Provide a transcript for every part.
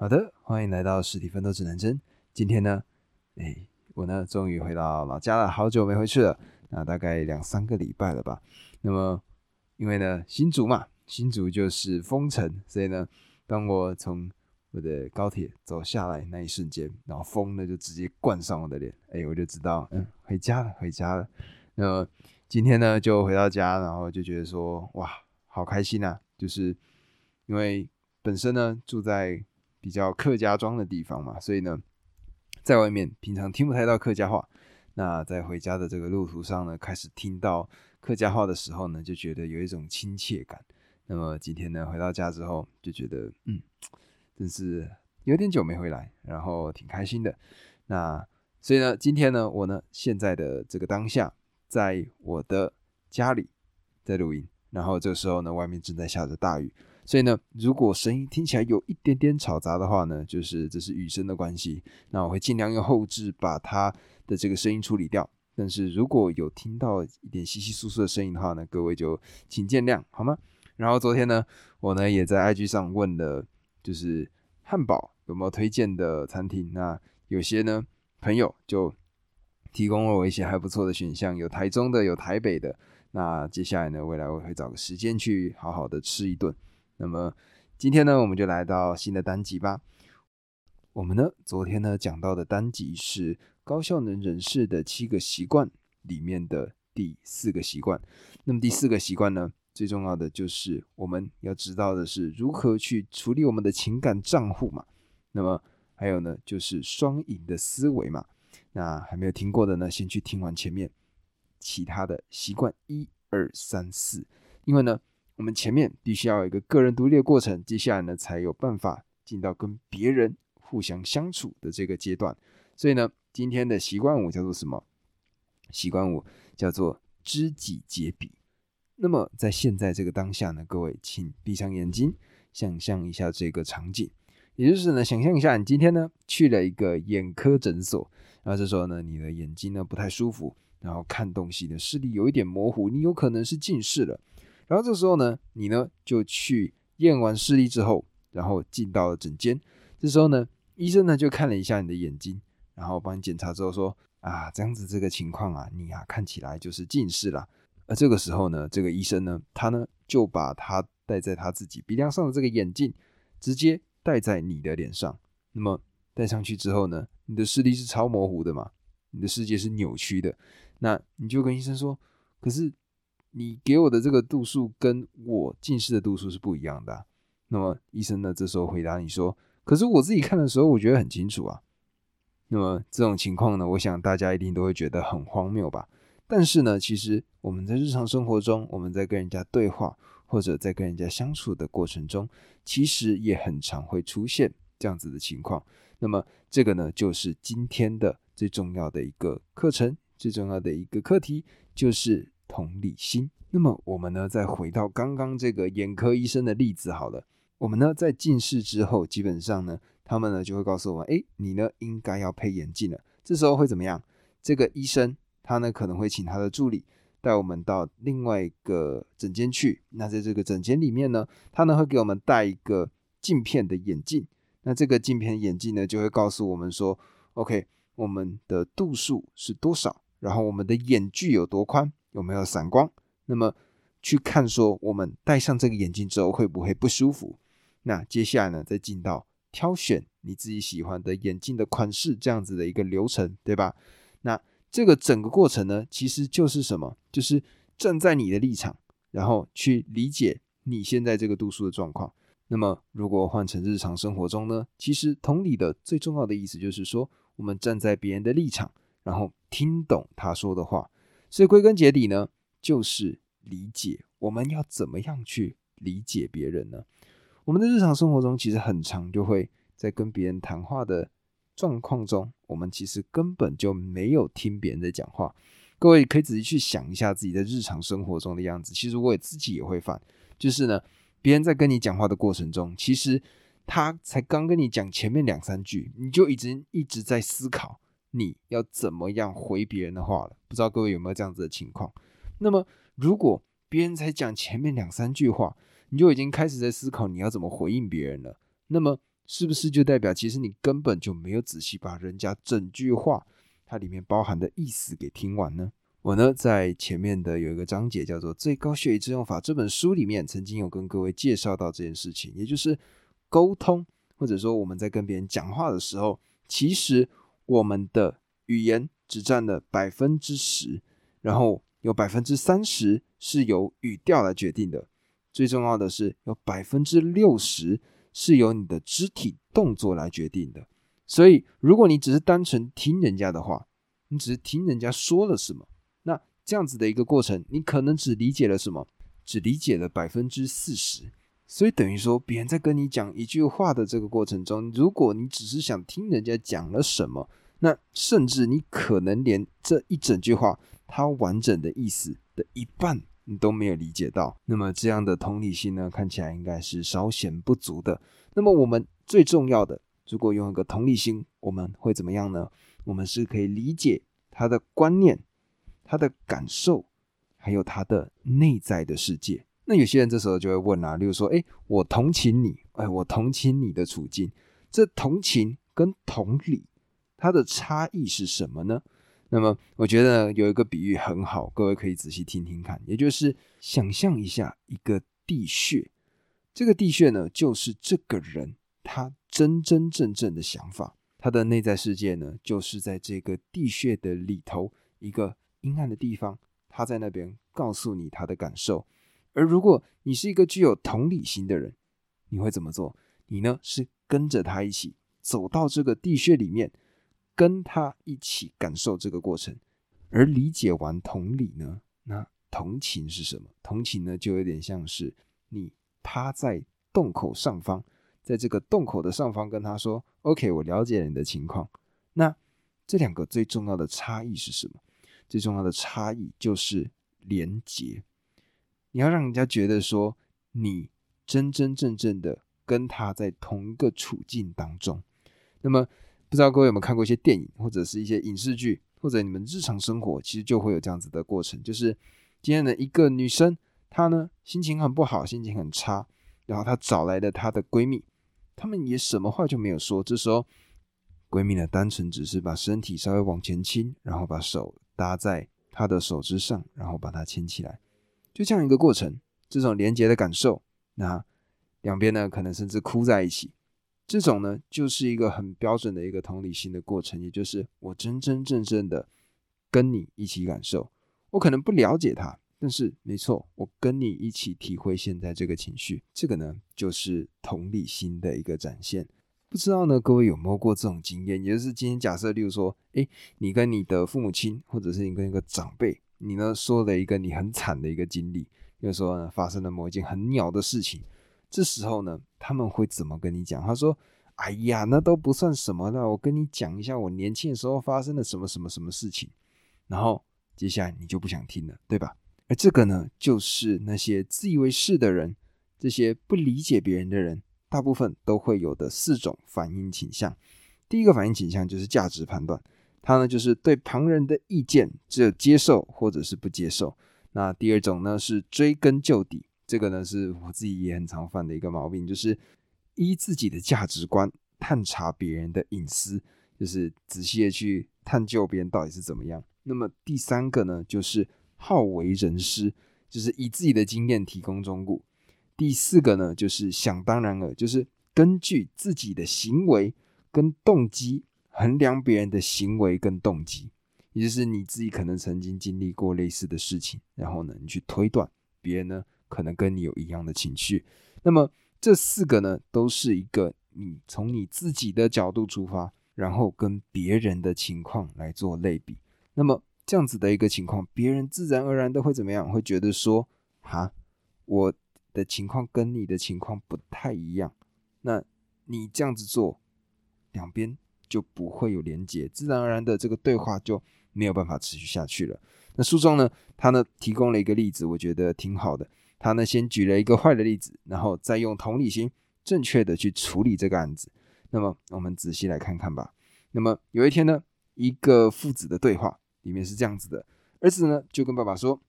好的，欢迎来到实体奋斗指南针。今天呢，哎，我呢终于回到老家了，好久没回去了，那大概两三个礼拜了吧。那么，因为呢新竹嘛，新竹就是封城，所以呢，当我从我的高铁走下来那一瞬间，然后风呢就直接灌上我的脸，哎，我就知道，嗯，回家了，回家了。那么今天呢就回到家，然后就觉得说，哇，好开心啊！就是因为本身呢住在比较客家庄的地方嘛，所以呢，在外面平常听不太到客家话。那在回家的这个路途上呢，开始听到客家话的时候呢，就觉得有一种亲切感。那么今天呢，回到家之后就觉得，嗯，真是有点久没回来，然后挺开心的。那所以呢，今天呢，我呢现在的这个当下，在我的家里在录音，然后这时候呢，外面正在下着大雨。所以呢，如果声音听起来有一点点吵杂的话呢，就是这是雨声的关系。那我会尽量用后置把它的这个声音处理掉。但是如果有听到一点稀稀疏疏的声音的话呢，各位就请见谅好吗？然后昨天呢，我呢也在 IG 上问了，就是汉堡有没有推荐的餐厅。那有些呢朋友就提供了我一些还不错的选项，有台中的，有台北的。那接下来呢，未来我会找个时间去好好的吃一顿。那么今天呢，我们就来到新的单集吧。我们呢，昨天呢讲到的单集是高效能人士的七个习惯里面的第四个习惯。那么第四个习惯呢，最重要的就是我们要知道的是如何去处理我们的情感账户嘛。那么还有呢，就是双赢的思维嘛。那还没有听过的呢，先去听完前面其他的习惯一二三四，因为呢。我们前面必须要有一个个人独立的过程，接下来呢才有办法进到跟别人互相相处的这个阶段。所以呢，今天的习惯五叫做什么？习惯五叫做知己解彼。那么在现在这个当下呢，各位请闭上眼睛，想象一下这个场景，也就是呢，想象一下你今天呢去了一个眼科诊所，然后这时候呢，你的眼睛呢不太舒服，然后看东西的视力有一点模糊，你有可能是近视了。然后这时候呢，你呢就去验完视力之后，然后进到了诊间。这时候呢，医生呢就看了一下你的眼睛，然后帮你检查之后说：“啊，这样子这个情况啊，你啊看起来就是近视了。”而这个时候呢，这个医生呢，他呢就把他戴在他自己鼻梁上的这个眼镜，直接戴在你的脸上。那么戴上去之后呢，你的视力是超模糊的嘛，你的世界是扭曲的。那你就跟医生说：“可是。”你给我的这个度数跟我近视的度数是不一样的。那么医生呢？这时候回答你说：“可是我自己看的时候，我觉得很清楚啊。”那么这种情况呢，我想大家一定都会觉得很荒谬吧？但是呢，其实我们在日常生活中，我们在跟人家对话或者在跟人家相处的过程中，其实也很常会出现这样子的情况。那么这个呢，就是今天的最重要的一个课程，最重要的一个课题就是。同理心。那么我们呢，再回到刚刚这个眼科医生的例子好了。我们呢，在近视之后，基本上呢，他们呢就会告诉我们：哎，你呢应该要配眼镜了。这时候会怎么样？这个医生他呢可能会请他的助理带我们到另外一个诊间去。那在这个诊间里面呢，他呢会给我们戴一个镜片的眼镜。那这个镜片眼镜呢，就会告诉我们说：OK，我们的度数是多少？然后我们的眼距有多宽？有没有散光？那么去看说，我们戴上这个眼镜之后会不会不舒服？那接下来呢，再进到挑选你自己喜欢的眼镜的款式这样子的一个流程，对吧？那这个整个过程呢，其实就是什么？就是站在你的立场，然后去理解你现在这个度数的状况。那么如果换成日常生活中呢，其实同理的最重要的意思就是说，我们站在别人的立场，然后听懂他说的话。所以归根结底呢，就是理解。我们要怎么样去理解别人呢？我们的日常生活中其实很长，就会在跟别人谈话的状况中，我们其实根本就没有听别人在讲话。各位可以仔细去想一下自己在日常生活中的样子。其实我也自己也会犯，就是呢，别人在跟你讲话的过程中，其实他才刚跟你讲前面两三句，你就已经一直在思考。你要怎么样回别人的话了？不知道各位有没有这样子的情况？那么，如果别人才讲前面两三句话，你就已经开始在思考你要怎么回应别人了。那么，是不是就代表其实你根本就没有仔细把人家整句话它里面包含的意思给听完呢？我呢在前面的有一个章节叫做《最高学以致用法》这本书里面，曾经有跟各位介绍到这件事情，也就是沟通，或者说我们在跟别人讲话的时候，其实我们的语言只占了百分之十，然后有百分之三十是由语调来决定的，最重要的是有百分之六十。是由你的肢体动作来决定的，所以如果你只是单纯听人家的话，你只是听人家说了什么，那这样子的一个过程，你可能只理解了什么，只理解了百分之四十。所以等于说，别人在跟你讲一句话的这个过程中，如果你只是想听人家讲了什么，那甚至你可能连这一整句话它完整的意思的一半。你都没有理解到，那么这样的同理心呢，看起来应该是稍显不足的。那么我们最重要的，如果用一个同理心，我们会怎么样呢？我们是可以理解他的观念、他的感受，还有他的内在的世界。那有些人这时候就会问啊，例如说，哎，我同情你，哎，我同情你的处境，这同情跟同理，它的差异是什么呢？那么我觉得有一个比喻很好，各位可以仔细听听看。也就是想象一下一个地穴，这个地穴呢，就是这个人他真真正正的想法，他的内在世界呢，就是在这个地穴的里头一个阴暗的地方，他在那边告诉你他的感受。而如果你是一个具有同理心的人，你会怎么做？你呢是跟着他一起走到这个地穴里面。跟他一起感受这个过程，而理解完同理呢？那同情是什么？同情呢，就有点像是你趴在洞口上方，在这个洞口的上方跟他说：“OK，我了解你的情况。”那这两个最重要的差异是什么？最重要的差异就是连结。你要让人家觉得说你真真正正的跟他在同一个处境当中，那么。不知道各位有没有看过一些电影，或者是一些影视剧，或者你们日常生活，其实就会有这样子的过程，就是今天的一个女生，她呢心情很不好，心情很差，然后她找来了她的闺蜜，她们也什么话就没有说，这时候闺蜜呢单纯只是把身体稍微往前倾，然后把手搭在她的手之上，然后把她牵起来，就这样一个过程，这种连接的感受，那两边呢可能甚至哭在一起。这种呢，就是一个很标准的一个同理心的过程，也就是我真真正正的跟你一起感受。我可能不了解他，但是没错，我跟你一起体会现在这个情绪。这个呢，就是同理心的一个展现。不知道呢，各位有没有过这种经验？也就是今天假设，例如说，诶，你跟你的父母亲，或者是你跟一个长辈，你呢说了一个你很惨的一个经历，就说呢发生了某一件很鸟的事情。这时候呢，他们会怎么跟你讲？他说：“哎呀，那都不算什么的，我跟你讲一下我年轻的时候发生了什么什么什么事情。”然后接下来你就不想听了，对吧？而这个呢，就是那些自以为是的人，这些不理解别人的人，大部分都会有的四种反应倾向。第一个反应倾向就是价值判断，他呢就是对旁人的意见只有接受或者是不接受。那第二种呢是追根究底。这个呢是我自己也很常犯的一个毛病，就是依自己的价值观探查别人的隐私，就是仔细的去探究别人到底是怎么样。那么第三个呢，就是好为人师，就是以自己的经验提供忠告。第四个呢，就是想当然了，就是根据自己的行为跟动机衡量别人的行为跟动机，也就是你自己可能曾经经历过类似的事情，然后呢，你去推断别人呢。可能跟你有一样的情绪，那么这四个呢，都是一个你从你自己的角度出发，然后跟别人的情况来做类比。那么这样子的一个情况，别人自然而然都会怎么样？会觉得说，哈，我的情况跟你的情况不太一样。那你这样子做，两边就不会有连接，自然而然的这个对话就没有办法持续下去了。那书中呢，他呢提供了一个例子，我觉得挺好的。他呢，先举了一个坏的例子，然后再用同理心正确的去处理这个案子。那么，我们仔细来看看吧。那么有一天呢，一个父子的对话里面是这样子的：儿子呢就跟爸爸说：“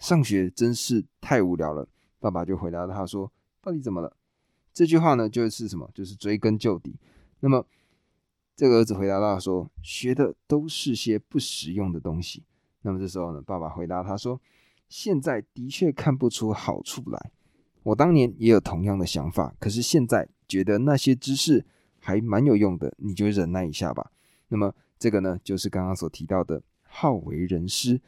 上学真是太无聊了。”爸爸就回答他说：“到底怎么了？”这句话呢，就是什么？就是追根究底。那么这个儿子回答到说：“学的都是些不实用的东西。”那么这时候呢，爸爸回答他说：“现在的确看不出好处来。我当年也有同样的想法，可是现在觉得那些知识还蛮有用的，你就忍耐一下吧。”那么这个呢，就是刚刚所提到的好为人师。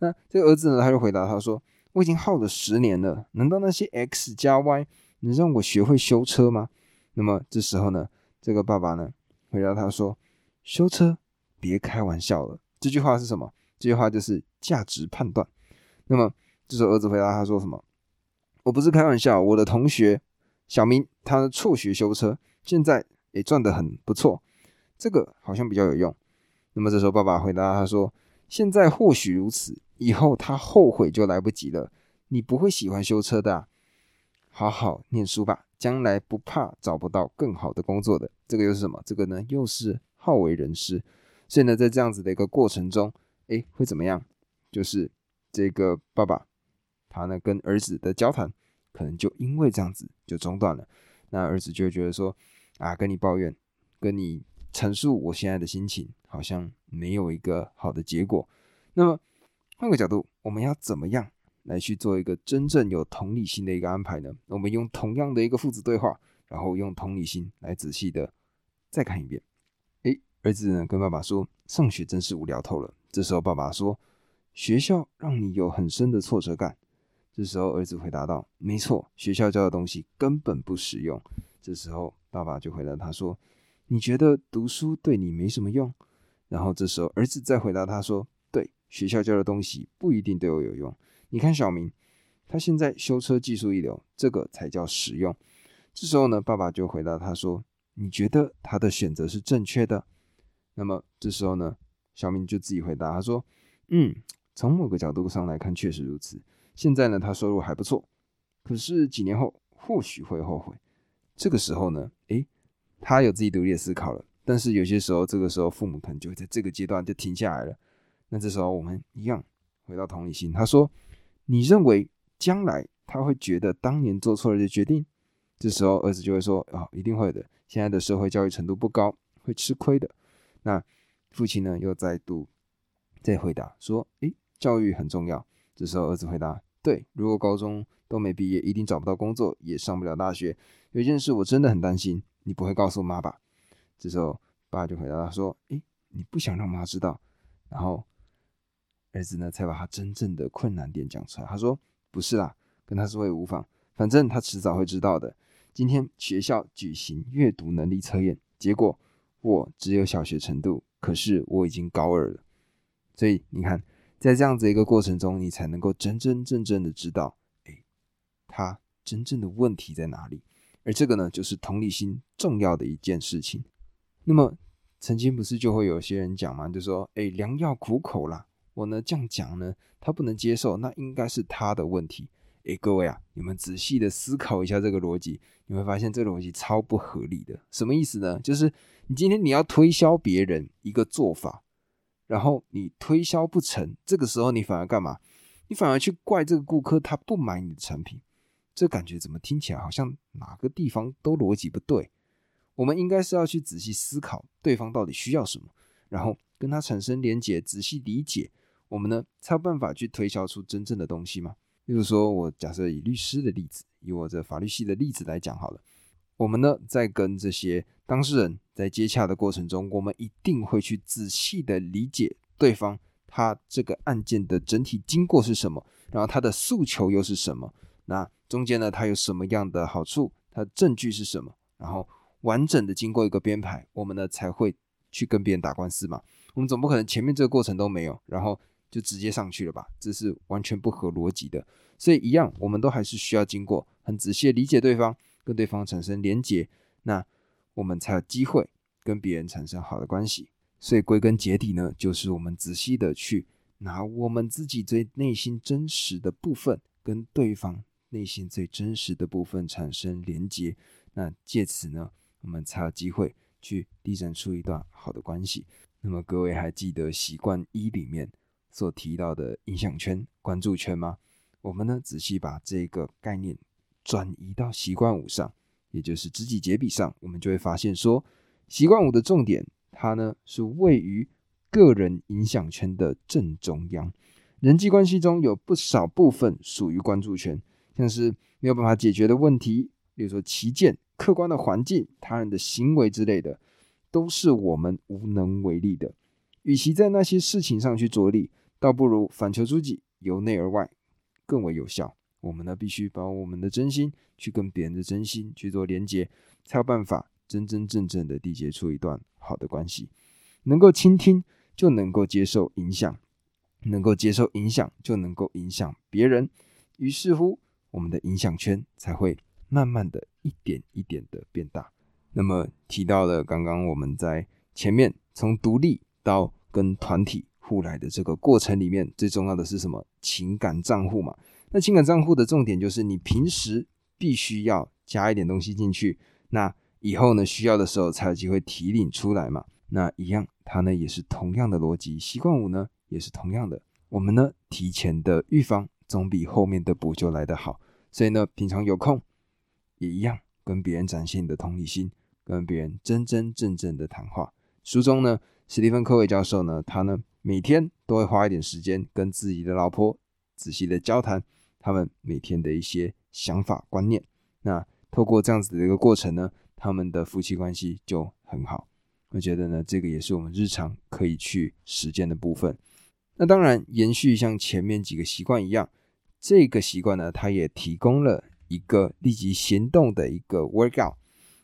那这个儿子呢，他就回答他说：“我已经耗了十年了，难道那些 x 加 y 能让我学会修车吗？”那么这时候呢，这个爸爸呢？回答他说：“修车，别开玩笑了。”这句话是什么？这句话就是价值判断。那么这时候儿子回答他说：“什么？我不是开玩笑，我的同学小明他辍学修车，现在也赚得很不错，这个好像比较有用。”那么这时候爸爸回答他说：“现在或许如此，以后他后悔就来不及了。你不会喜欢修车的，好好念书吧。”将来不怕找不到更好的工作的，这个又是什么？这个呢又是好为人师。所以呢，在这样子的一个过程中，哎，会怎么样？就是这个爸爸他呢跟儿子的交谈，可能就因为这样子就中断了。那儿子就会觉得说，啊，跟你抱怨，跟你陈述我现在的心情，好像没有一个好的结果。那么换个角度，我们要怎么样？来去做一个真正有同理心的一个安排呢？我们用同样的一个父子对话，然后用同理心来仔细的再看一遍。诶，儿子呢跟爸爸说：“上学真是无聊透了。”这时候爸爸说：“学校让你有很深的挫折感。”这时候儿子回答道：“没错，学校教的东西根本不实用。”这时候爸爸就回答他说：“你觉得读书对你没什么用？”然后这时候儿子再回答他说：“对，学校教的东西不一定对我有用。”你看小明，他现在修车技术一流，这个才叫实用。这时候呢，爸爸就回答他说：“你觉得他的选择是正确的？”那么这时候呢，小明就自己回答他说：“嗯，从某个角度上来看，确实如此。现在呢，他收入还不错，可是几年后或许会后悔。这个时候呢，诶，他有自己独立的思考了。但是有些时候，这个时候父母可能就会在这个阶段就停下来了。那这时候我们一样回到同理心，他说。你认为将来他会觉得当年做错了的决定？这时候儿子就会说：“啊，一定会的。现在的社会教育程度不高，会吃亏的。”那父亲呢又再度再回答说：“诶，教育很重要。”这时候儿子回答：“对，如果高中都没毕业，一定找不到工作，也上不了大学。有一件事我真的很担心，你不会告诉妈吧？”这时候爸就回答他说：“诶，你不想让妈知道？”然后。儿子呢，才把他真正的困难点讲出来。他说：“不是啦，跟他说也无妨，反正他迟早会知道的。今天学校举行阅读能力测验，结果我只有小学程度，可是我已经高二了。所以你看，在这样子一个过程中，你才能够真真正正的知道，哎，他真正的问题在哪里。而这个呢，就是同理心重要的一件事情。那么，曾经不是就会有些人讲嘛，就说，哎，良药苦口啦。”我呢这样讲呢，他不能接受，那应该是他的问题。诶，各位啊，你们仔细的思考一下这个逻辑，你会发现这个逻辑超不合理的。什么意思呢？就是你今天你要推销别人一个做法，然后你推销不成，这个时候你反而干嘛？你反而去怪这个顾客他不买你的产品，这感觉怎么听起来好像哪个地方都逻辑不对？我们应该是要去仔细思考对方到底需要什么，然后跟他产生连结，仔细理解。我们呢才有办法去推销出真正的东西吗？例如说，我假设以律师的例子，以我这法律系的例子来讲好了。我们呢在跟这些当事人在接洽的过程中，我们一定会去仔细的理解对方他这个案件的整体经过是什么，然后他的诉求又是什么，那中间呢他有什么样的好处，他证据是什么，然后完整的经过一个编排，我们呢才会去跟别人打官司嘛。我们总不可能前面这个过程都没有，然后。就直接上去了吧，这是完全不合逻辑的。所以一样，我们都还是需要经过很仔细的理解对方，跟对方产生连结，那我们才有机会跟别人产生好的关系。所以归根结底呢，就是我们仔细的去拿我们自己最内心真实的部分，跟对方内心最真实的部分产生连结，那借此呢，我们才有机会去缔展出一段好的关系。那么各位还记得习惯一里面？所提到的影响圈、关注圈吗？我们呢仔细把这个概念转移到习惯五上，也就是知己解比上，我们就会发现说，习惯五的重点，它呢是位于个人影响圈的正中央。人际关系中有不少部分属于关注圈，像是没有办法解决的问题，比如说旗舰、客观的环境、他人的行为之类的，都是我们无能为力的。与其在那些事情上去着力，倒不如反求诸己，由内而外更为有效。我们呢，必须把我们的真心去跟别人的真心去做连接，才有办法真真正正的缔结出一段好的关系。能够倾听，就能够接受影响。能够接受影响，就能够影响别人，于是乎，我们的影响圈才会慢慢的一点一点的变大。那么提到了刚刚我们在前面从独立到跟团体互来的这个过程里面，最重要的是什么？情感账户嘛。那情感账户的重点就是你平时必须要加一点东西进去，那以后呢需要的时候才有机会提领出来嘛。那一样，它呢也是同样的逻辑。习惯五呢？也是同样的，我们呢提前的预防总比后面的补救来得好。所以呢，平常有空也一样，跟别人展现你的同理心，跟别人真真正正的谈话。书中呢，史蒂芬·科维教授呢，他呢每天都会花一点时间跟自己的老婆仔细的交谈，他们每天的一些想法观念。那透过这样子的一个过程呢，他们的夫妻关系就很好。我觉得呢，这个也是我们日常可以去实践的部分。那当然，延续像前面几个习惯一样，这个习惯呢，它也提供了一个立即行动的一个 workout。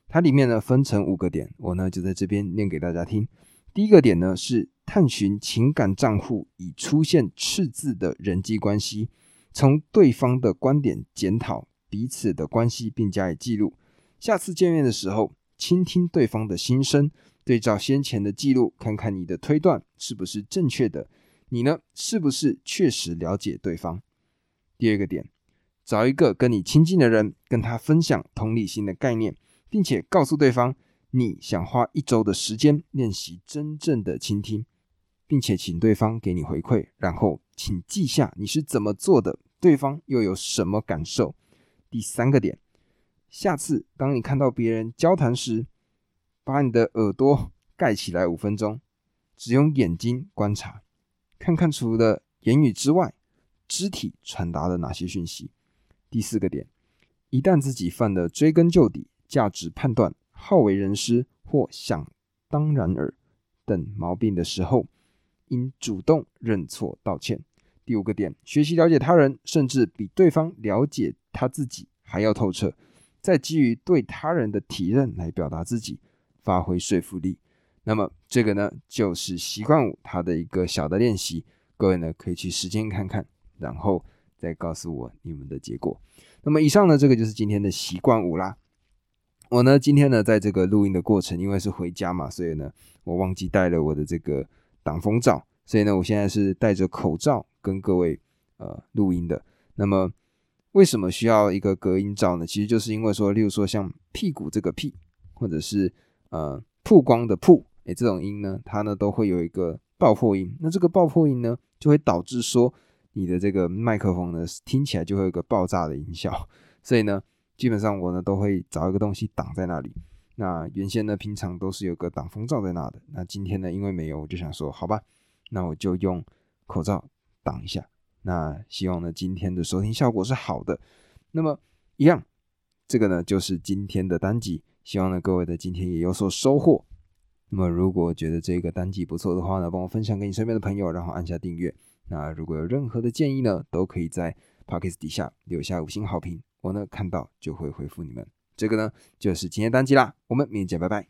它里面呢分成五个点，我呢就在这边念给大家听。第一个点呢是探寻情感账户已出现赤字的人际关系，从对方的观点检讨彼此的关系，并加以记录。下次见面的时候，倾听对方的心声，对照先前的记录，看看你的推断是不是正确的。你呢？是不是确实了解对方？第二个点，找一个跟你亲近的人，跟他分享同理心的概念，并且告诉对方你想花一周的时间练习真正的倾听，并且请对方给你回馈，然后请记下你是怎么做的，对方又有什么感受。第三个点，下次当你看到别人交谈时，把你的耳朵盖起来五分钟，只用眼睛观察。看看除了言语之外，肢体传达了哪些讯息？第四个点，一旦自己犯了追根究底、价值判断、好为人师或想当然尔等毛病的时候，应主动认错道歉。第五个点，学习了解他人，甚至比对方了解他自己还要透彻，再基于对他人的体认来表达自己，发挥说服力。那么这个呢，就是习惯五它的一个小的练习，各位呢可以去实践看看，然后再告诉我你们的结果。那么以上呢，这个就是今天的习惯五啦。我呢今天呢在这个录音的过程，因为是回家嘛，所以呢我忘记带了我的这个挡风罩，所以呢我现在是戴着口罩跟各位呃录音的。那么为什么需要一个隔音罩呢？其实就是因为说，例如说像屁股这个屁，或者是呃曝光的曝。诶，这种音呢，它呢都会有一个爆破音。那这个爆破音呢，就会导致说你的这个麦克风呢听起来就会有一个爆炸的音效。所以呢，基本上我呢都会找一个东西挡在那里。那原先呢，平常都是有个挡风罩在那的。那今天呢，因为没有，我就想说，好吧，那我就用口罩挡一下。那希望呢，今天的收听效果是好的。那么一样，这个呢就是今天的单集。希望呢各位的今天也有所收获。那么，如果觉得这个单集不错的话呢，帮我分享给你身边的朋友，然后按下订阅。那如果有任何的建议呢，都可以在 Pockets 底下留下五星好评，我呢看到就会回复你们。这个呢就是今天单集啦，我们明天见，拜拜。